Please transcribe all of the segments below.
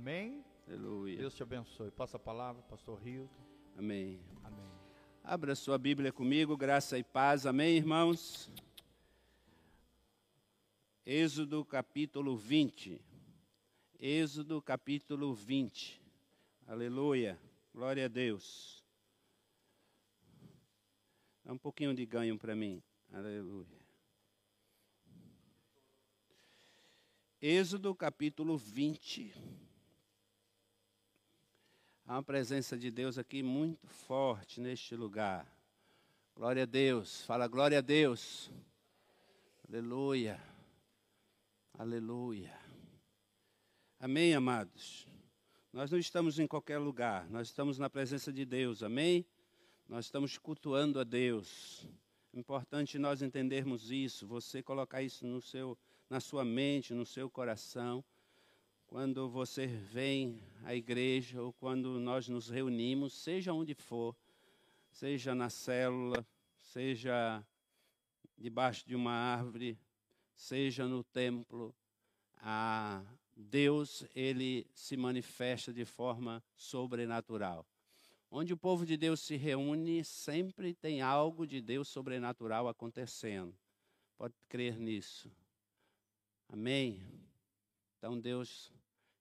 Amém? Aleluia. Deus te abençoe. Passa a palavra, pastor Rio. Amém. Amém. Abra sua Bíblia comigo, graça e paz. Amém, irmãos? Êxodo capítulo 20. Êxodo capítulo 20. Aleluia. Glória a Deus. Dá um pouquinho de ganho para mim. Aleluia. Êxodo capítulo 20. Há uma presença de Deus aqui muito forte neste lugar. Glória a Deus. Fala glória a Deus. Aleluia. Aleluia. Amém, amados. Nós não estamos em qualquer lugar, nós estamos na presença de Deus. Amém? Nós estamos cultuando a Deus. É importante nós entendermos isso, você colocar isso no seu na sua mente, no seu coração quando você vem à igreja ou quando nós nos reunimos, seja onde for, seja na célula, seja debaixo de uma árvore, seja no templo, a Deus ele se manifesta de forma sobrenatural. Onde o povo de Deus se reúne, sempre tem algo de Deus sobrenatural acontecendo. Pode crer nisso. Amém. Então Deus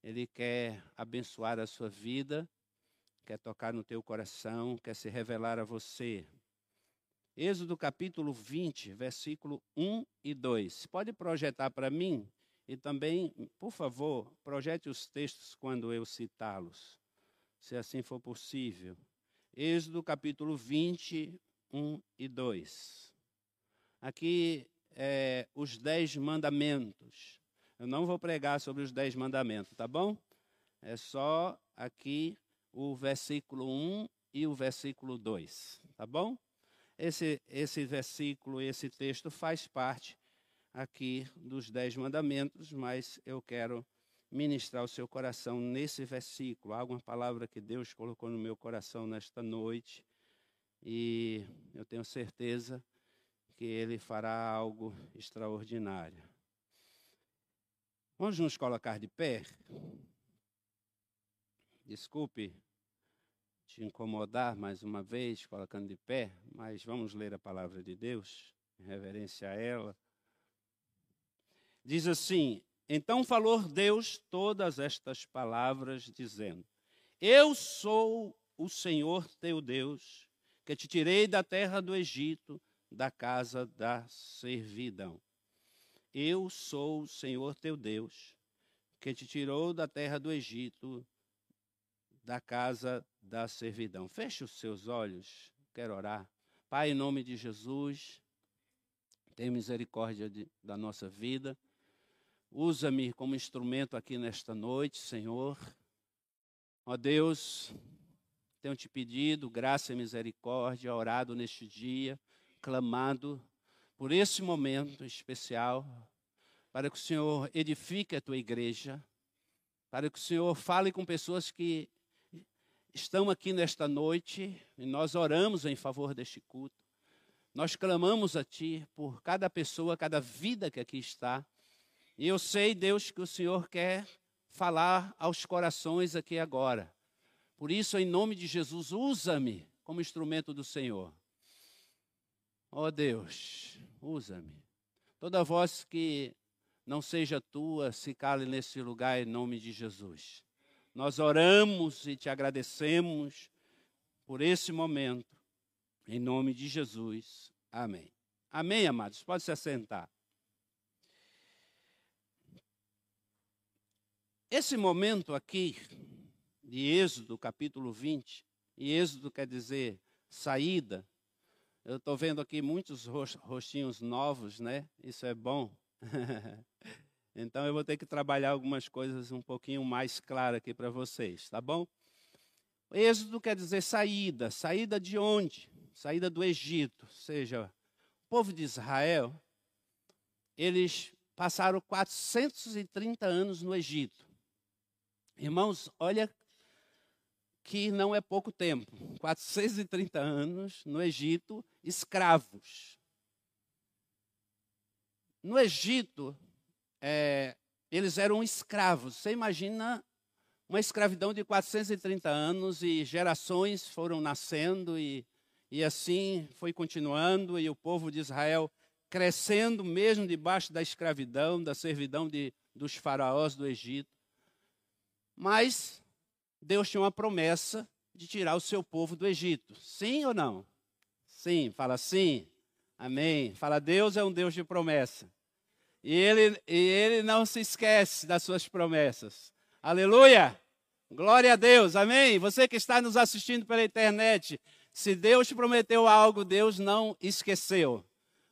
ele quer abençoar a sua vida, quer tocar no teu coração, quer se revelar a você. Êxodo capítulo 20, versículo 1 e 2. Pode projetar para mim? E também, por favor, projete os textos quando eu citá-los, se assim for possível. Êxodo capítulo 20, 1 e 2. Aqui é, os dez mandamentos. Eu não vou pregar sobre os dez mandamentos, tá bom? É só aqui o versículo 1 e o versículo 2, tá bom? Esse, esse versículo, esse texto faz parte aqui dos dez mandamentos, mas eu quero ministrar o seu coração nesse versículo. Há alguma palavra que Deus colocou no meu coração nesta noite e eu tenho certeza que Ele fará algo extraordinário. Vamos nos colocar de pé? Desculpe te incomodar mais uma vez, colocando de pé, mas vamos ler a palavra de Deus, em reverência a ela. Diz assim: Então falou Deus todas estas palavras, dizendo: Eu sou o Senhor teu Deus, que te tirei da terra do Egito, da casa da servidão. Eu sou o Senhor teu Deus, que te tirou da terra do Egito, da casa da servidão. Feche os seus olhos, quero orar. Pai, em nome de Jesus, tem misericórdia de, da nossa vida. Usa-me como instrumento aqui nesta noite, Senhor. Ó Deus, tenho te pedido graça e misericórdia, orado neste dia, clamado por esse momento especial, para que o Senhor edifique a tua igreja, para que o Senhor fale com pessoas que estão aqui nesta noite, e nós oramos em favor deste culto. Nós clamamos a Ti por cada pessoa, cada vida que aqui está. E eu sei, Deus, que o Senhor quer falar aos corações aqui agora. Por isso, em nome de Jesus, usa-me como instrumento do Senhor. Ó oh Deus, usa-me. Toda voz que não seja tua, se cale nesse lugar em nome de Jesus. Nós oramos e te agradecemos por esse momento, em nome de Jesus. Amém. Amém, amados. Pode se assentar. Esse momento aqui, de Êxodo, capítulo 20, e Êxodo quer dizer saída, eu estou vendo aqui muitos rostinhos novos, né? Isso é bom. então eu vou ter que trabalhar algumas coisas um pouquinho mais claras aqui para vocês, tá bom? Êxodo quer dizer saída. Saída de onde? Saída do Egito. Ou seja, o povo de Israel, eles passaram 430 anos no Egito. Irmãos, olha que não é pouco tempo 430 anos no Egito, escravos. No Egito, é, eles eram escravos. Você imagina uma escravidão de 430 anos e gerações foram nascendo e, e assim foi continuando e o povo de Israel crescendo mesmo debaixo da escravidão, da servidão de, dos faraós do Egito. Mas Deus tinha uma promessa de tirar o seu povo do Egito. Sim ou não? Sim, fala sim. Amém. Fala, Deus é um Deus de promessa. E ele, e ele não se esquece das suas promessas. Aleluia! Glória a Deus, amém? Você que está nos assistindo pela internet, se Deus te prometeu algo, Deus não esqueceu.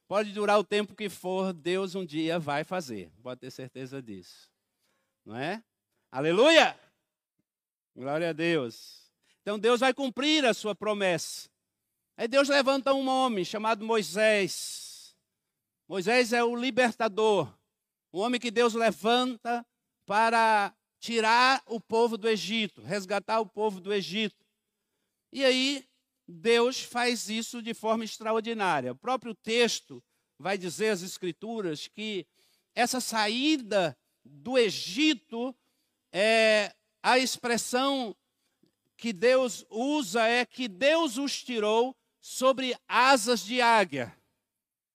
Pode durar o tempo que for, Deus um dia vai fazer. Pode ter certeza disso. Não é? Aleluia! Glória a Deus. Então Deus vai cumprir a sua promessa. Aí Deus levanta um homem chamado Moisés. Moisés é o libertador, o homem que Deus levanta para tirar o povo do Egito, resgatar o povo do Egito. E aí Deus faz isso de forma extraordinária. O próprio texto vai dizer as escrituras que essa saída do Egito é a expressão que Deus usa é que Deus os tirou sobre asas de águia.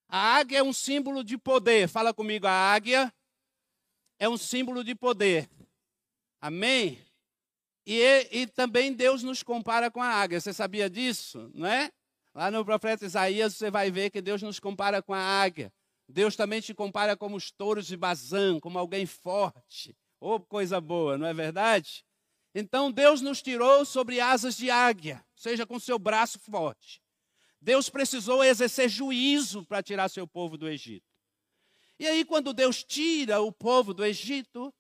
A águia é um símbolo de poder. Fala comigo, a águia é um símbolo de poder. Amém? E, e também Deus nos compara com a águia. Você sabia disso, não é? Lá no profeta Isaías você vai ver que Deus nos compara com a águia. Deus também te compara como os touros de Bazã, como alguém forte. Oh, coisa boa, não é verdade? Então Deus nos tirou sobre asas de águia, seja com seu braço forte. Deus precisou exercer juízo para tirar seu povo do Egito. E aí, quando Deus tira o povo do Egito,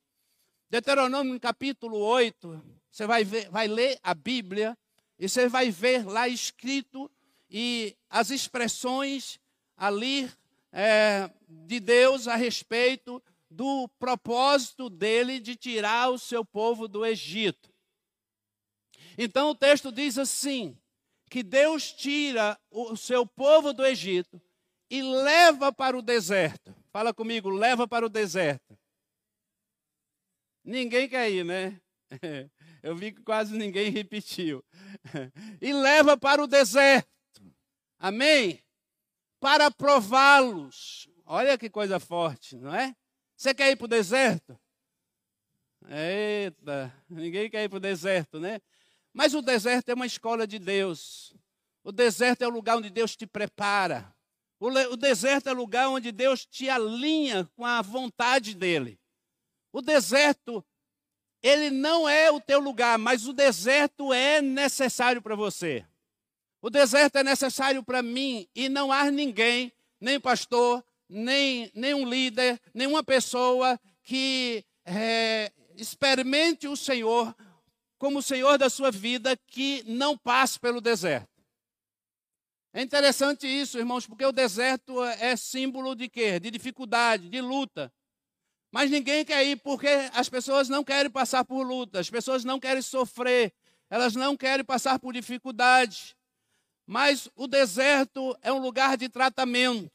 Deuteronômio capítulo 8, você vai, ver, vai ler a Bíblia e você vai ver lá escrito e as expressões ali é, de Deus a respeito do propósito dele de tirar o seu povo do Egito. Então o texto diz assim: que Deus tira o seu povo do Egito e leva para o deserto. Fala comigo, leva para o deserto. Ninguém quer ir, né? Eu vi que quase ninguém repetiu. E leva para o deserto. Amém? Para prová-los. Olha que coisa forte, não é? Você quer ir para o deserto? Eita, ninguém quer ir para o deserto, né? Mas o deserto é uma escola de Deus. O deserto é o lugar onde Deus te prepara. O, o deserto é o lugar onde Deus te alinha com a vontade dele. O deserto, ele não é o teu lugar, mas o deserto é necessário para você. O deserto é necessário para mim e não há ninguém, nem pastor, nem, nem um líder, nenhuma pessoa que é, experimente o Senhor como o Senhor da sua vida que não passe pelo deserto. É interessante isso, irmãos, porque o deserto é símbolo de quê? De dificuldade, de luta. Mas ninguém quer ir porque as pessoas não querem passar por luta, as pessoas não querem sofrer, elas não querem passar por dificuldade. Mas o deserto é um lugar de tratamento.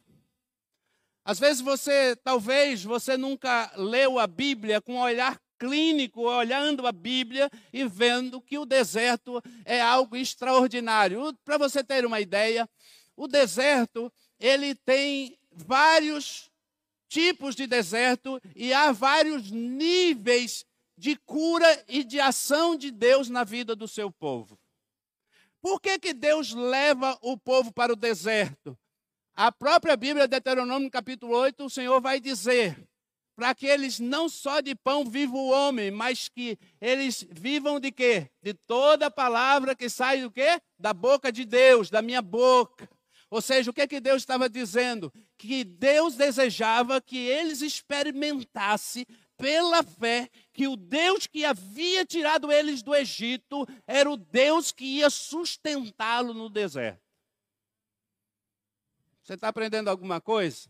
Às vezes você, talvez, você nunca leu a Bíblia com um olhar clínico olhando a Bíblia e vendo que o deserto é algo extraordinário. Para você ter uma ideia, o deserto ele tem vários tipos de deserto e há vários níveis de cura e de ação de Deus na vida do seu povo. Por que, que Deus leva o povo para o deserto? A própria Bíblia, Deuteronômio capítulo 8, o Senhor vai dizer para que eles não só de pão viva o homem, mas que eles vivam de quê? De toda palavra que sai do quê? Da boca de Deus, da minha boca. Ou seja, o que, que Deus estava dizendo? Que Deus desejava que eles experimentassem pela fé que o Deus que havia tirado eles do Egito era o Deus que ia sustentá-lo no deserto. Você está aprendendo alguma coisa?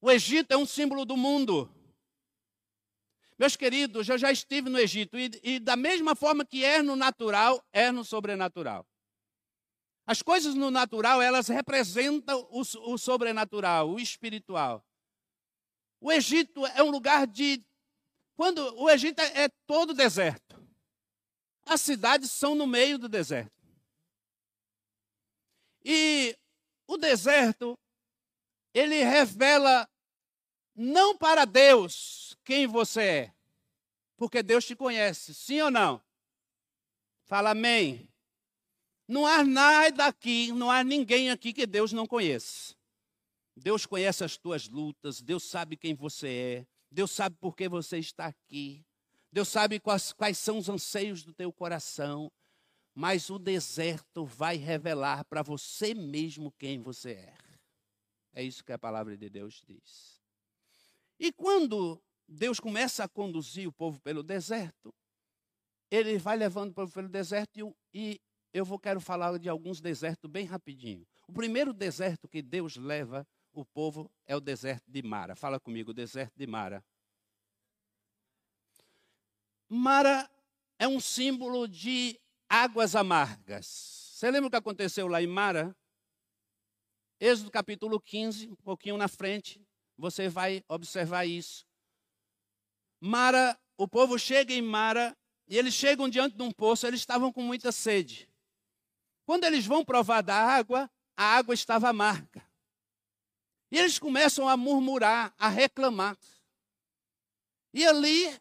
O Egito é um símbolo do mundo. Meus queridos, eu já estive no Egito e, e, da mesma forma que é no natural, é no sobrenatural. As coisas no natural, elas representam o, o sobrenatural, o espiritual. O Egito é um lugar de quando o Egito é todo deserto. As cidades são no meio do deserto. E o deserto, ele revela não para Deus quem você é, porque Deus te conhece, sim ou não? Fala amém. Não há nada aqui, não há ninguém aqui que Deus não conheça. Deus conhece as tuas lutas, Deus sabe quem você é, Deus sabe por que você está aqui, Deus sabe quais, quais são os anseios do teu coração, mas o deserto vai revelar para você mesmo quem você é. É isso que a palavra de Deus diz. E quando Deus começa a conduzir o povo pelo deserto, ele vai levando o povo pelo deserto e, eu vou quero falar de alguns desertos bem rapidinho. O primeiro deserto que Deus leva o povo é o deserto de Mara. Fala comigo, o deserto de Mara. Mara é um símbolo de águas amargas. Você lembra o que aconteceu lá em Mara? Êxodo capítulo 15, um pouquinho na frente, você vai observar isso. Mara, o povo chega em Mara e eles chegam diante de um poço, eles estavam com muita sede. Quando eles vão provar da água, a água estava amarga. E eles começam a murmurar, a reclamar. E ali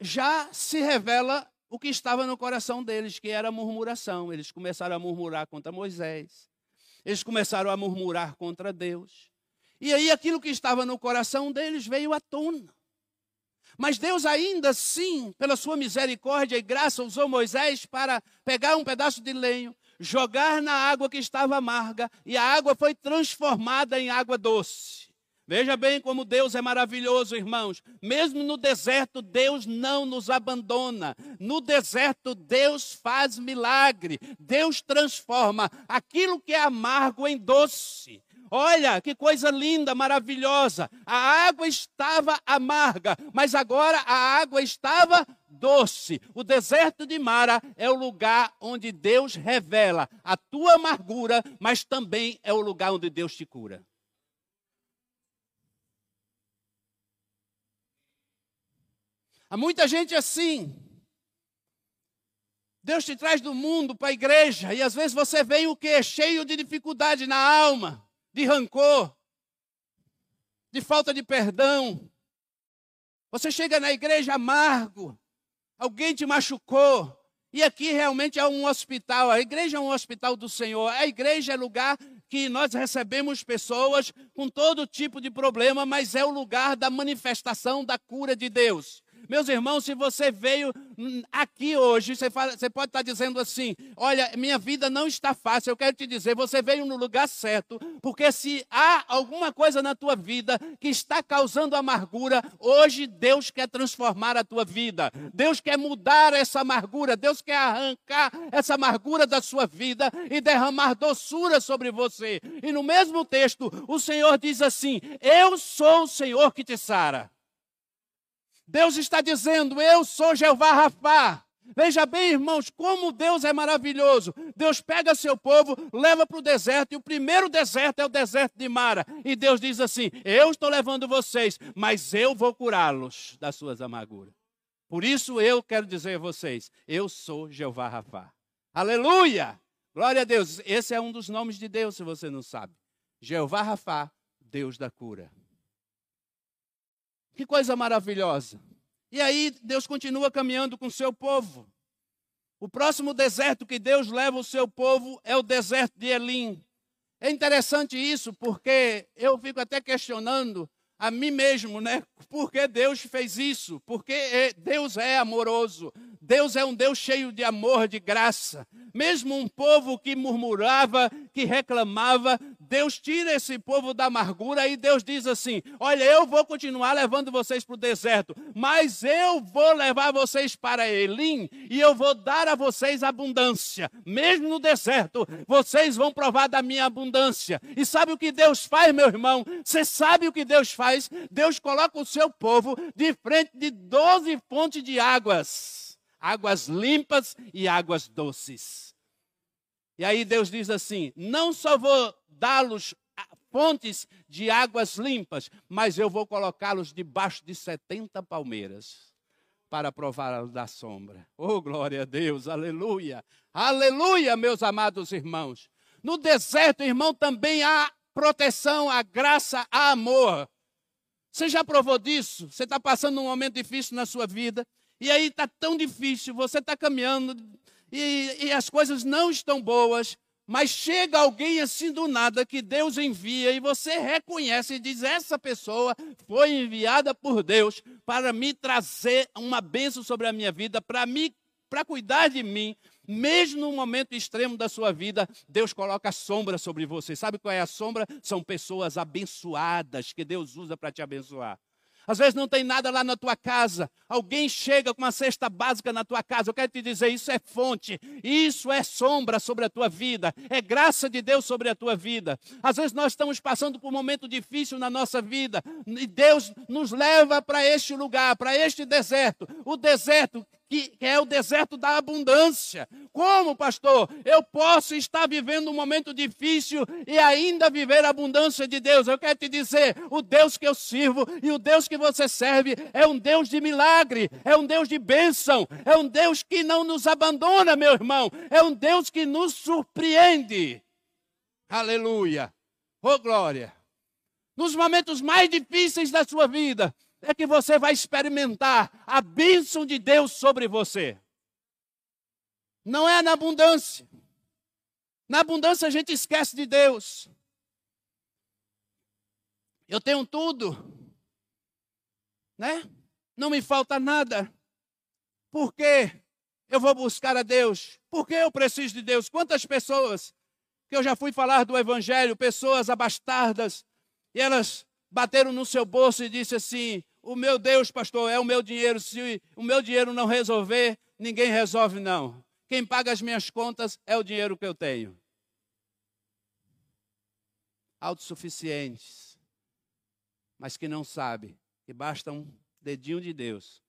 já se revela o que estava no coração deles, que era murmuração. Eles começaram a murmurar contra Moisés. Eles começaram a murmurar contra Deus. E aí aquilo que estava no coração deles veio à tona. Mas Deus ainda assim, pela sua misericórdia e graça, usou Moisés para pegar um pedaço de lenho, jogar na água que estava amarga, e a água foi transformada em água doce. Veja bem como Deus é maravilhoso, irmãos. Mesmo no deserto, Deus não nos abandona. No deserto, Deus faz milagre. Deus transforma aquilo que é amargo em doce. Olha que coisa linda, maravilhosa. A água estava amarga, mas agora a água estava doce. O deserto de Mara é o lugar onde Deus revela a tua amargura, mas também é o lugar onde Deus te cura. Há muita gente assim. Deus te traz do mundo para a igreja e às vezes você vem o quê? Cheio de dificuldade na alma, de rancor, de falta de perdão. Você chega na igreja amargo, alguém te machucou, e aqui realmente é um hospital. A igreja é um hospital do Senhor. A igreja é lugar que nós recebemos pessoas com todo tipo de problema, mas é o lugar da manifestação da cura de Deus. Meus irmãos, se você veio hum, aqui hoje, você, fala, você, pode estar dizendo assim: olha, minha vida não está fácil. Eu quero te dizer, você veio no lugar certo, porque se há alguma coisa na tua vida que está causando amargura, hoje Deus quer transformar a tua vida. Deus quer mudar essa amargura. Deus quer arrancar essa amargura da sua vida e derramar doçura sobre você. E no mesmo texto, o Senhor diz assim: Eu sou o Senhor que te sara. Deus está dizendo: Eu sou Jeová Rafá. Veja bem, irmãos, como Deus é maravilhoso. Deus pega seu povo, leva para o deserto, e o primeiro deserto é o deserto de Mara. E Deus diz assim: Eu estou levando vocês, mas eu vou curá-los das suas amarguras. Por isso eu quero dizer a vocês: Eu sou Jeová Rafá. Aleluia! Glória a Deus. Esse é um dos nomes de Deus, se você não sabe. Jeová Rafá, Deus da cura. Que coisa maravilhosa. E aí Deus continua caminhando com o seu povo. O próximo deserto que Deus leva o seu povo é o deserto de Elim. É interessante isso, porque eu fico até questionando a mim mesmo, né? Por que Deus fez isso? Porque é, Deus é amoroso. Deus é um Deus cheio de amor, de graça. Mesmo um povo que murmurava, que reclamava, Deus tira esse povo da amargura e Deus diz assim: Olha, eu vou continuar levando vocês para o deserto, mas eu vou levar vocês para Elim e eu vou dar a vocês abundância. Mesmo no deserto, vocês vão provar da minha abundância. E sabe o que Deus faz, meu irmão? Você sabe o que Deus faz? Deus coloca o seu povo de frente de doze fontes de águas águas limpas e águas doces. E aí Deus diz assim: não só vou dá-los fontes de águas limpas, mas eu vou colocá-los debaixo de 70 palmeiras para provar da sombra. Oh, glória a Deus, aleluia, aleluia, meus amados irmãos. No deserto, irmão, também há proteção, há graça, há amor. Você já provou disso? Você está passando um momento difícil na sua vida, e aí está tão difícil, você está caminhando e, e as coisas não estão boas, mas chega alguém assim do nada que Deus envia e você reconhece e diz: essa pessoa foi enviada por Deus para me trazer uma bênção sobre a minha vida, para me para cuidar de mim, mesmo no momento extremo da sua vida, Deus coloca sombra sobre você. Sabe qual é a sombra? São pessoas abençoadas que Deus usa para te abençoar. Às vezes não tem nada lá na tua casa. Alguém chega com uma cesta básica na tua casa. Eu quero te dizer, isso é fonte, isso é sombra sobre a tua vida, é graça de Deus sobre a tua vida. Às vezes nós estamos passando por um momento difícil na nossa vida e Deus nos leva para este lugar, para este deserto. O deserto que é o deserto da abundância. Como, pastor? Eu posso estar vivendo um momento difícil e ainda viver a abundância de Deus. Eu quero te dizer: o Deus que eu sirvo e o Deus que você serve é um Deus de milagre, é um Deus de bênção, é um Deus que não nos abandona, meu irmão, é um Deus que nos surpreende. Aleluia! Oh, glória! Nos momentos mais difíceis da sua vida, é que você vai experimentar a bênção de Deus sobre você. Não é na abundância. Na abundância a gente esquece de Deus. Eu tenho tudo, né? Não me falta nada. Por quê? Eu vou buscar a Deus. Por que eu preciso de Deus? Quantas pessoas que eu já fui falar do Evangelho, pessoas abastardas, e elas bateram no seu bolso e disse assim: o meu Deus, pastor, é o meu dinheiro. Se o meu dinheiro não resolver, ninguém resolve, não. Quem paga as minhas contas é o dinheiro que eu tenho. Autossuficientes, mas que não sabe que basta um dedinho de Deus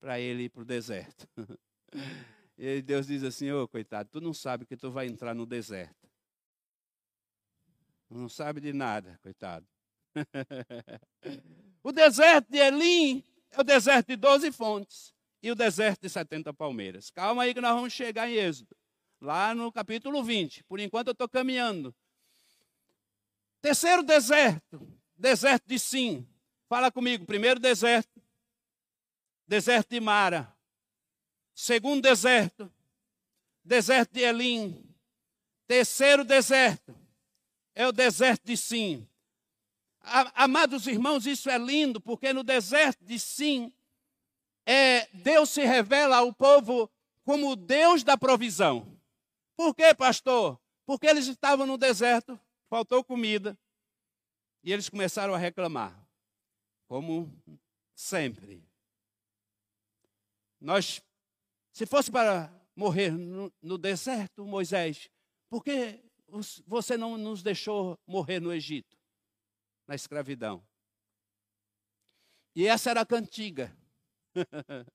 para ele ir para o deserto. E Deus diz assim: Ô oh, coitado, tu não sabe que tu vai entrar no deserto. Não sabe de nada, coitado. O deserto de Elim é o deserto de 12 fontes e o deserto de 70 palmeiras. Calma aí que nós vamos chegar em Êxodo, lá no capítulo 20. Por enquanto eu estou caminhando. Terceiro deserto, deserto de Sim. Fala comigo, primeiro deserto, deserto de Mara. Segundo deserto, deserto de Elim. Terceiro deserto, é o deserto de Sim. Amados irmãos, isso é lindo, porque no deserto de Sim, é, Deus se revela ao povo como o Deus da provisão. Por quê, pastor? Porque eles estavam no deserto, faltou comida, e eles começaram a reclamar, como sempre. Nós, se fosse para morrer no, no deserto, Moisés, por que você não nos deixou morrer no Egito? Na escravidão. E essa era a cantiga.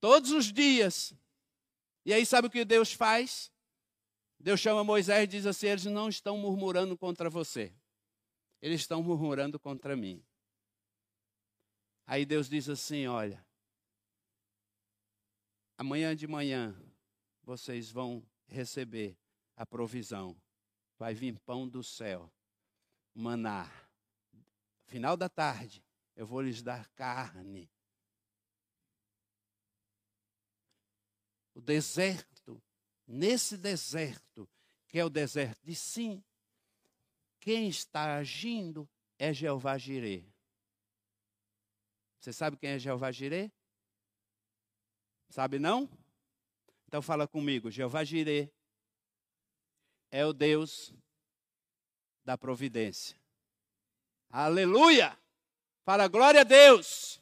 Todos os dias. E aí, sabe o que Deus faz? Deus chama Moisés e diz assim: eles não estão murmurando contra você, eles estão murmurando contra mim. Aí Deus diz assim: olha, amanhã de manhã vocês vão receber a provisão, vai vir pão do céu maná. Final da tarde, eu vou lhes dar carne. O deserto, nesse deserto, que é o deserto de sim, quem está agindo é Jeová Jireh. Você sabe quem é Jeová Jireh? Sabe não? Então fala comigo, Jeová Jireh é o Deus da providência. Aleluia! Para glória a Deus.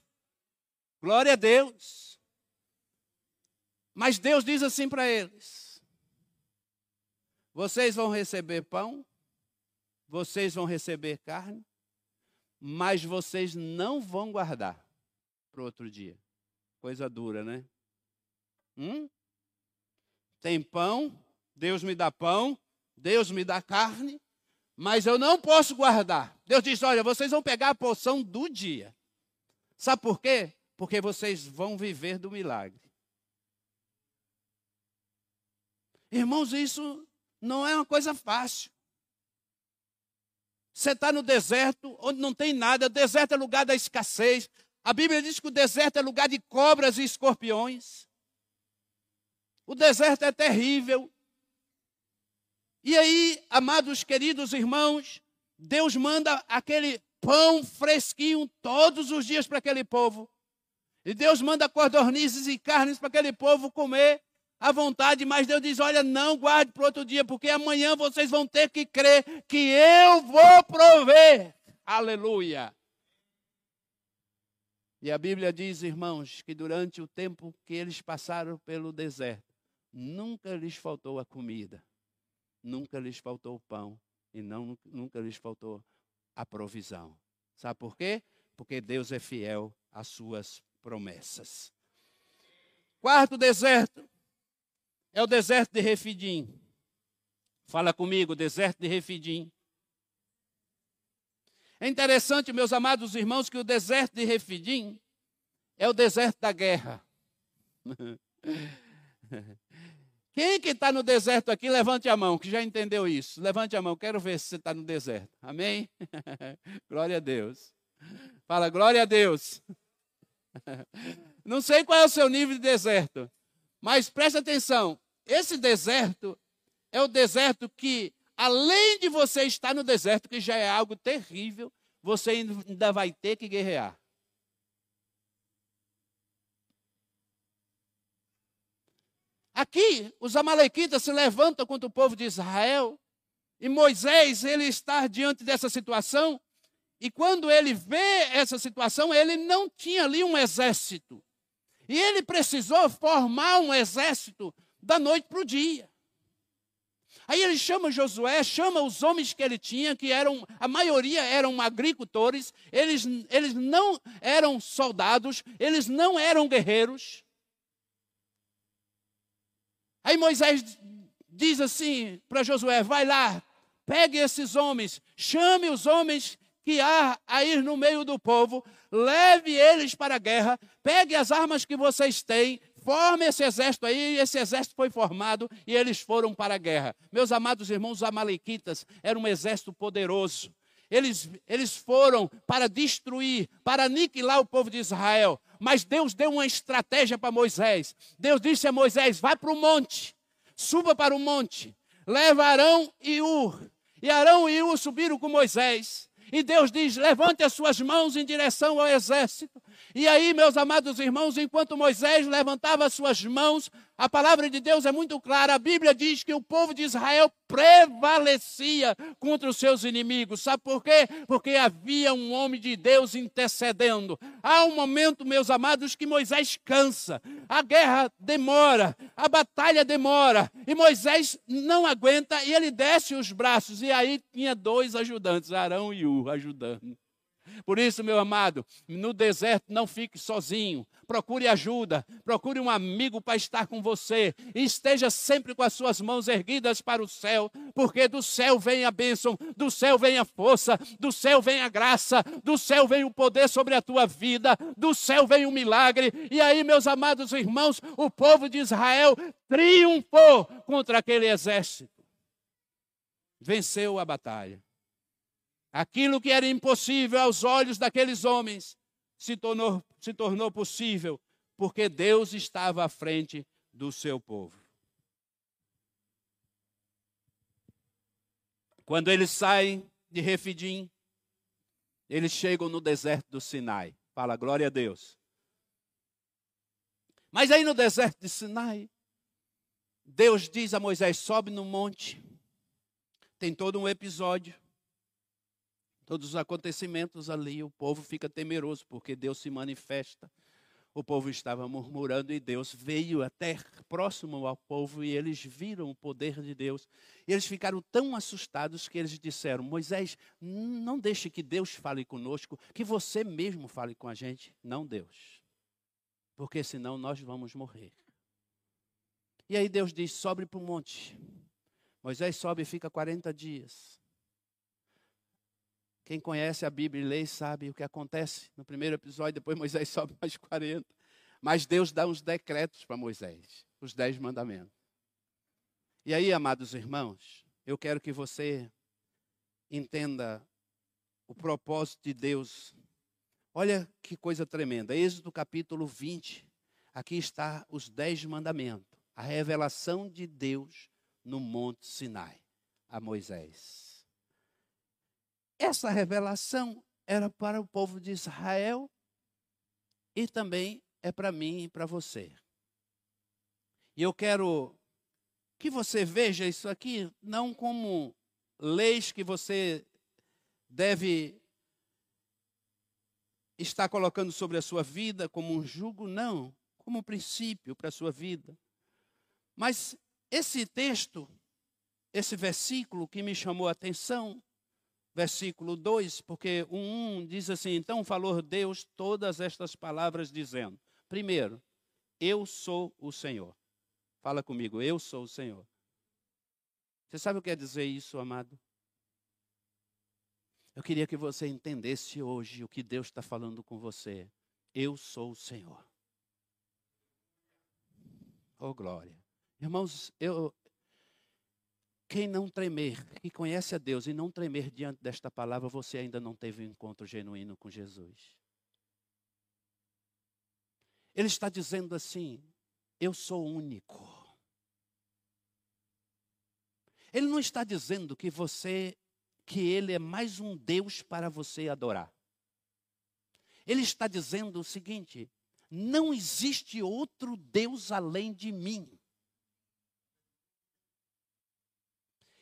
Glória a Deus. Mas Deus diz assim para eles: Vocês vão receber pão, vocês vão receber carne, mas vocês não vão guardar para outro dia. Coisa dura, né? Hum? Tem pão, Deus me dá pão, Deus me dá carne, mas eu não posso guardar. Deus diz: olha, vocês vão pegar a porção do dia. Sabe por quê? Porque vocês vão viver do milagre. Irmãos, isso não é uma coisa fácil. Você está no deserto, onde não tem nada, o deserto é lugar da escassez. A Bíblia diz que o deserto é lugar de cobras e escorpiões. O deserto é terrível. E aí, amados queridos irmãos, Deus manda aquele pão fresquinho todos os dias para aquele povo. E Deus manda codornizes e carnes para aquele povo comer à vontade, mas Deus diz: olha, não guarde para outro dia, porque amanhã vocês vão ter que crer que eu vou prover. Aleluia. E a Bíblia diz, irmãos, que durante o tempo que eles passaram pelo deserto, nunca lhes faltou a comida, nunca lhes faltou o pão e não, nunca lhes faltou a provisão. Sabe por quê? Porque Deus é fiel às suas promessas. Quarto deserto, é o deserto de Refidim. Fala comigo, deserto de Refidim. É interessante, meus amados irmãos, que o deserto de Refidim é o deserto da guerra. Quem que está no deserto aqui, levante a mão, que já entendeu isso. Levante a mão, quero ver se você está no deserto. Amém? glória a Deus. Fala, glória a Deus. Não sei qual é o seu nível de deserto. Mas preste atenção, esse deserto é o deserto que, além de você estar no deserto, que já é algo terrível, você ainda vai ter que guerrear. Aqui, os amalequitas se levantam contra o povo de Israel, e Moisés, ele está diante dessa situação, e quando ele vê essa situação, ele não tinha ali um exército. E ele precisou formar um exército da noite para o dia. Aí ele chama Josué, chama os homens que ele tinha, que eram, a maioria eram agricultores, eles, eles não eram soldados, eles não eram guerreiros. Aí Moisés diz assim para Josué: vai lá, pegue esses homens, chame os homens que há a ir no meio do povo, leve eles para a guerra, pegue as armas que vocês têm, forme esse exército aí, esse exército foi formado e eles foram para a guerra. Meus amados irmãos, os amalequitas eram um exército poderoso. Eles, eles foram para destruir, para aniquilar o povo de Israel. Mas Deus deu uma estratégia para Moisés. Deus disse a Moisés: vai para o monte, suba para o monte, leva Arão e Ur. E Arão e Ur subiram com Moisés. E Deus diz: levante as suas mãos em direção ao exército. E aí, meus amados irmãos, enquanto Moisés levantava as suas mãos, a palavra de Deus é muito clara. A Bíblia diz que o povo de Israel prevalecia contra os seus inimigos. Sabe por quê? Porque havia um homem de Deus intercedendo. Há um momento, meus amados, que Moisés cansa. A guerra demora, a batalha demora. E Moisés não aguenta e ele desce os braços. E aí tinha dois ajudantes, Arão e Ur, ajudando. Por isso, meu amado, no deserto não fique sozinho. Procure ajuda, procure um amigo para estar com você. E esteja sempre com as suas mãos erguidas para o céu, porque do céu vem a bênção, do céu vem a força, do céu vem a graça, do céu vem o poder sobre a tua vida, do céu vem o milagre. E aí, meus amados irmãos, o povo de Israel triunfou contra aquele exército. Venceu a batalha. Aquilo que era impossível aos olhos daqueles homens se tornou, se tornou possível, porque Deus estava à frente do seu povo. Quando eles saem de Refidim, eles chegam no deserto do Sinai. Fala, glória a Deus. Mas aí no deserto de Sinai, Deus diz a Moisés: sobe no monte. Tem todo um episódio todos os acontecimentos ali, o povo fica temeroso, porque Deus se manifesta. O povo estava murmurando e Deus veio até próximo ao povo e eles viram o poder de Deus. E eles ficaram tão assustados que eles disseram: Moisés, não deixe que Deus fale conosco, que você mesmo fale com a gente. Não, Deus, porque senão nós vamos morrer. E aí Deus diz: sobe para o monte. Moisés sobe e fica 40 dias. Quem conhece a Bíblia e lê sabe o que acontece. No primeiro episódio, depois Moisés sobe mais 40. Mas Deus dá uns decretos para Moisés, os dez mandamentos. E aí, amados irmãos, eu quero que você entenda o propósito de Deus. Olha que coisa tremenda. Êxodo capítulo 20. Aqui está os dez mandamentos. A revelação de Deus no Monte Sinai a Moisés. Essa revelação era para o povo de Israel e também é para mim e para você. E eu quero que você veja isso aqui não como leis que você deve estar colocando sobre a sua vida como um jugo, não, como um princípio para a sua vida. Mas esse texto, esse versículo que me chamou a atenção, versículo 2, porque o 1 diz assim: Então falou Deus todas estas palavras, dizendo: Primeiro, eu sou o Senhor. Fala comigo, eu sou o Senhor. Você sabe o que quer dizer isso, amado? Eu queria que você entendesse hoje o que Deus está falando com você. Eu sou o Senhor. Oh, glória. Irmãos, eu, quem não tremer, que conhece a Deus e não tremer diante desta palavra, você ainda não teve um encontro genuíno com Jesus. Ele está dizendo assim: Eu sou único. Ele não está dizendo que você, que ele é mais um Deus para você adorar. Ele está dizendo o seguinte: não existe outro Deus além de mim.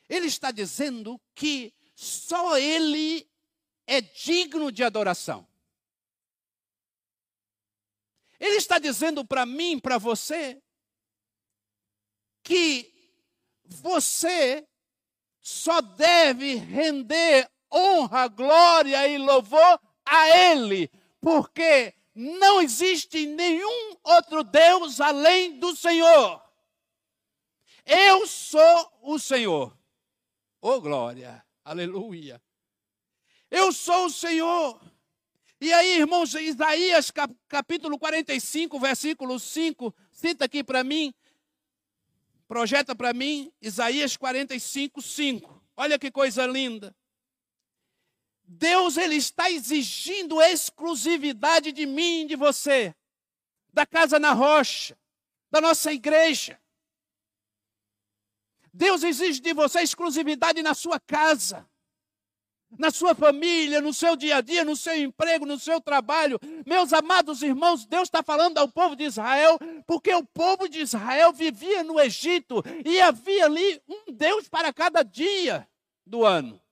Ele está dizendo que só Ele é digno de adoração. Ele está dizendo para mim, para você, que você só deve render honra, glória e louvor a Ele, porque não existe nenhum outro Deus além do Senhor. Eu sou o Senhor. Oh, glória! Aleluia! Eu sou o Senhor. E aí, irmãos, Isaías capítulo 45, versículo 5, cita aqui para mim, projeta para mim, Isaías 45, 5. Olha que coisa linda. Deus ele está exigindo exclusividade de mim, de você, da casa na rocha, da nossa igreja. Deus exige de você exclusividade na sua casa, na sua família, no seu dia a dia, no seu emprego, no seu trabalho. Meus amados irmãos, Deus está falando ao povo de Israel, porque o povo de Israel vivia no Egito e havia ali um Deus para cada dia do ano.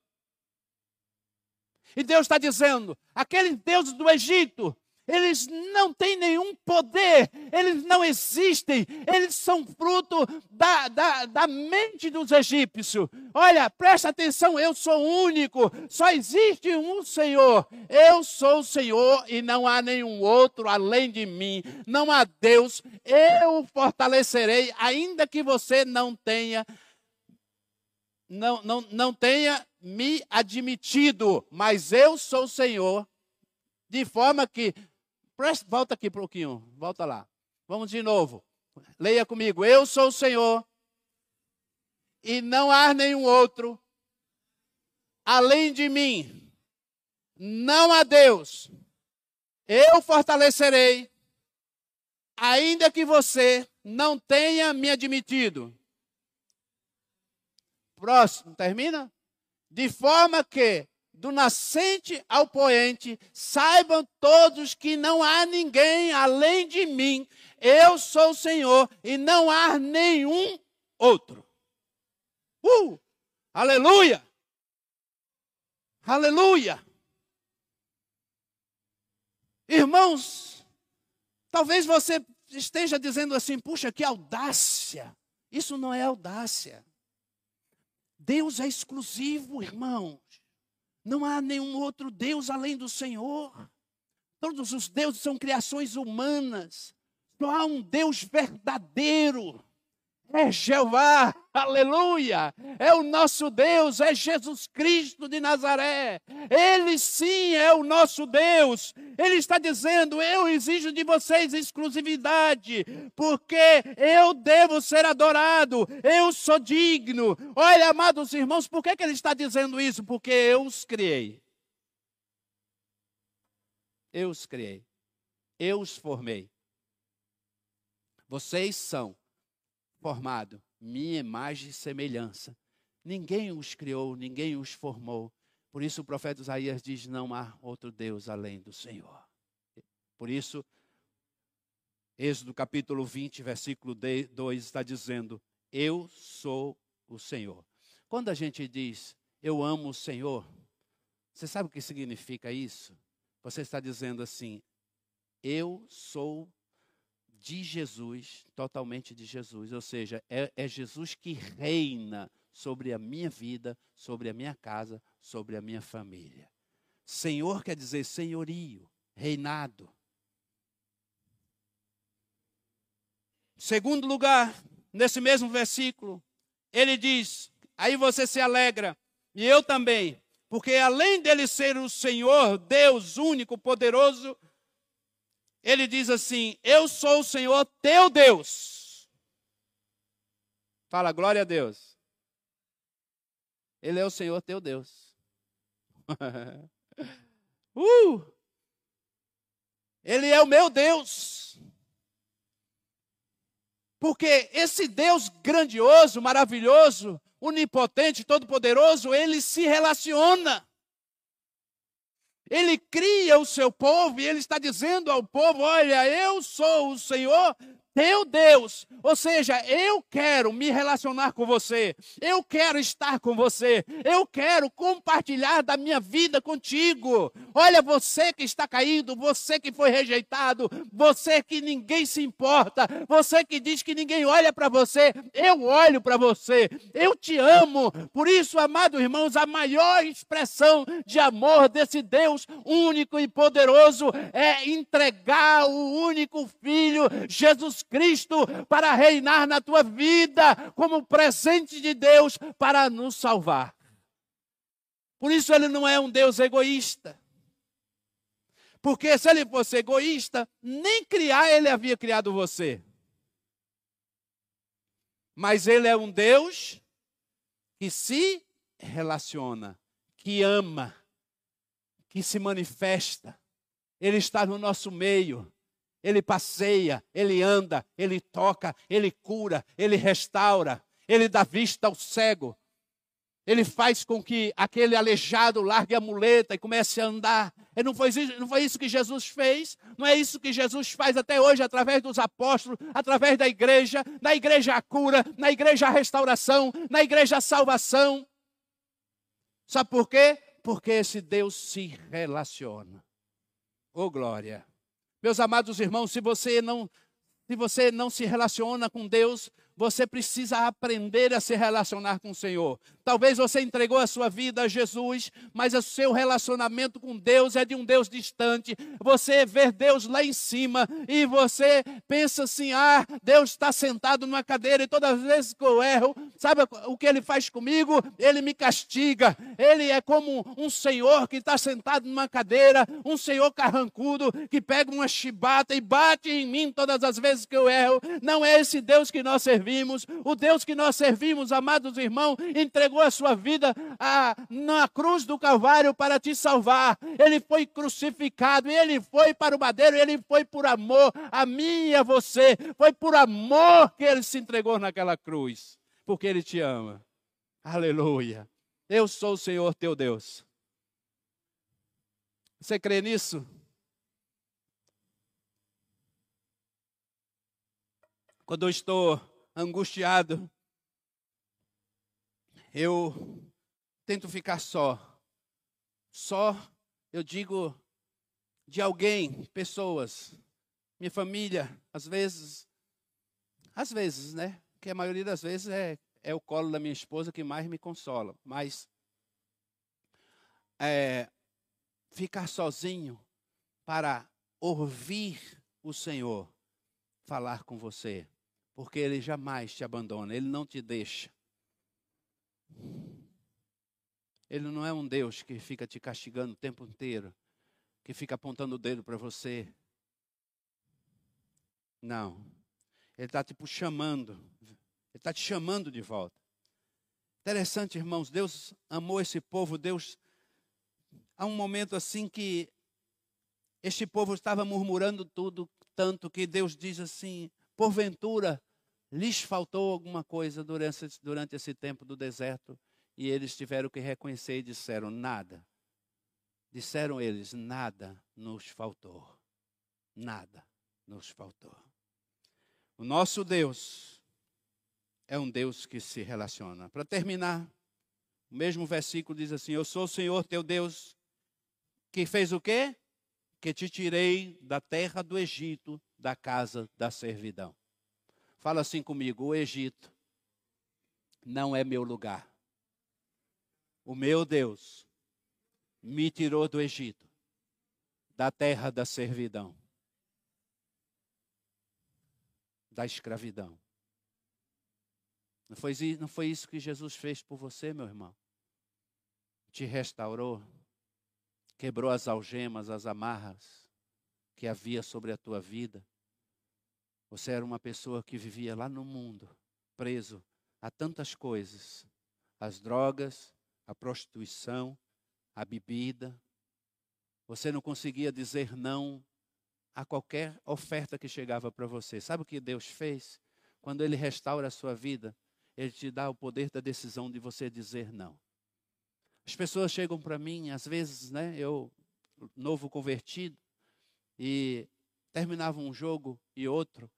E Deus está dizendo: aqueles deuses do Egito, eles não têm nenhum poder, eles não existem, eles são fruto da, da, da mente dos egípcios. Olha, presta atenção, eu sou único, só existe um Senhor, eu sou o Senhor e não há nenhum outro além de mim, não há Deus, eu fortalecerei, ainda que você não tenha, não, não, não tenha me admitido, mas eu sou o Senhor, de forma que Presta, volta aqui um pouquinho, volta lá. Vamos de novo. Leia comigo. Eu sou o Senhor e não há nenhum outro além de mim. Não há Deus. Eu fortalecerei, ainda que você não tenha me admitido. Próximo, termina? De forma que do nascente ao poente, saibam todos que não há ninguém além de mim. Eu sou o Senhor e não há nenhum outro. Uh! Aleluia! Aleluia! Irmãos, talvez você esteja dizendo assim: puxa, que audácia! Isso não é audácia. Deus é exclusivo, irmãos. Não há nenhum outro Deus além do Senhor. Todos os deuses são criações humanas. Só há um Deus verdadeiro. É Jeová, aleluia, é o nosso Deus, é Jesus Cristo de Nazaré, Ele sim é o nosso Deus, Ele está dizendo: Eu exijo de vocês exclusividade, porque eu devo ser adorado, eu sou digno. Olha, amados irmãos, por que, que Ele está dizendo isso? Porque eu os criei. Eu os criei, eu os formei. Vocês são formado, minha imagem e semelhança. Ninguém os criou, ninguém os formou. Por isso o profeta Isaías diz: não há outro Deus além do Senhor. Por isso, Êxodo capítulo 20, versículo 2 está dizendo: Eu sou o Senhor. Quando a gente diz eu amo o Senhor, você sabe o que significa isso? Você está dizendo assim: Eu sou de Jesus, totalmente de Jesus, ou seja, é, é, Jesus que reina sobre a minha vida, sobre a minha casa, sobre a minha família. Senhor quer dizer senhorio, reinado. Segundo lugar, nesse mesmo versículo, ele diz: aí você se alegra, e eu também, porque além dele ser o Senhor, Deus único, poderoso, ele diz assim: Eu sou o Senhor teu Deus. Fala, glória a Deus. Ele é o Senhor teu Deus. uh! Ele é o meu Deus. Porque esse Deus grandioso, maravilhoso, onipotente, todo-poderoso, ele se relaciona. Ele cria o seu povo e ele está dizendo ao povo: Olha, eu sou o Senhor teu Deus. Ou seja, eu quero me relacionar com você, eu quero estar com você, eu quero compartilhar da minha vida contigo. Olha, você que está caído, você que foi rejeitado, você que ninguém se importa, você que diz que ninguém olha para você, eu olho para você, eu te amo. Por isso, amados irmãos, a maior expressão de amor desse Deus único e poderoso é entregar o único Filho, Jesus Cristo para reinar na tua vida como presente de Deus para nos salvar. Por isso ele não é um Deus egoísta. Porque se ele fosse egoísta, nem criar ele havia criado você. Mas ele é um Deus que se relaciona, que ama, que se manifesta. Ele está no nosso meio ele passeia, ele anda, ele toca, ele cura, ele restaura, ele dá vista ao cego. Ele faz com que aquele aleijado largue a muleta e comece a andar. E não foi, isso, não foi isso que Jesus fez? Não é isso que Jesus faz até hoje através dos apóstolos, através da igreja? Na igreja a cura, na igreja a restauração, na igreja a salvação. Sabe por quê? Porque esse Deus se relaciona. Oh glória! Meus amados irmãos, se você não se você não se relaciona com Deus, você precisa aprender a se relacionar com o Senhor. Talvez você entregou a sua vida a Jesus, mas o seu relacionamento com Deus é de um Deus distante. Você vê Deus lá em cima e você pensa assim: ah, Deus está sentado numa cadeira e todas as vezes que eu erro, sabe o que ele faz comigo? Ele me castiga. Ele é como um senhor que está sentado numa cadeira, um senhor carrancudo que pega uma chibata e bate em mim todas as vezes que eu erro. Não é esse Deus que nós servimos servimos, o Deus que nós servimos, amados irmãos, entregou a sua vida a, na cruz do Calvário para te salvar. Ele foi crucificado, ele foi para o madeiro, ele foi por amor a mim e a você. Foi por amor que ele se entregou naquela cruz, porque ele te ama. Aleluia. Eu sou o Senhor teu Deus. Você crê nisso? Quando eu estou angustiado, eu tento ficar só. Só, eu digo, de alguém, pessoas, minha família, às vezes, às vezes, né? Que a maioria das vezes é, é o colo da minha esposa que mais me consola. Mas é, ficar sozinho para ouvir o Senhor falar com você Porque Ele jamais te abandona, Ele não te deixa. Ele não é um Deus que fica te castigando o tempo inteiro, que fica apontando o dedo para você. Não. Ele está tipo chamando. Ele está te chamando de volta. Interessante, irmãos. Deus amou esse povo. Deus. Há um momento assim que este povo estava murmurando tudo, tanto que Deus diz assim: porventura lhes faltou alguma coisa durante, durante esse tempo do deserto. E eles tiveram que reconhecer e disseram: nada. Disseram eles: nada nos faltou. Nada nos faltou. O nosso Deus é um Deus que se relaciona. Para terminar, o mesmo versículo diz assim: Eu sou o Senhor teu Deus, que fez o quê? Que te tirei da terra do Egito, da casa da servidão. Fala assim comigo: o Egito não é meu lugar. O meu Deus me tirou do Egito, da terra da servidão, da escravidão. Não foi, não foi isso que Jesus fez por você, meu irmão? Te restaurou, quebrou as algemas, as amarras que havia sobre a tua vida. Você era uma pessoa que vivia lá no mundo, preso a tantas coisas, as drogas, a prostituição, a bebida. Você não conseguia dizer não a qualquer oferta que chegava para você. Sabe o que Deus fez? Quando Ele restaura a sua vida, Ele te dá o poder da decisão de você dizer não. As pessoas chegam para mim, às vezes, né, eu, novo convertido, e terminava um jogo e outro,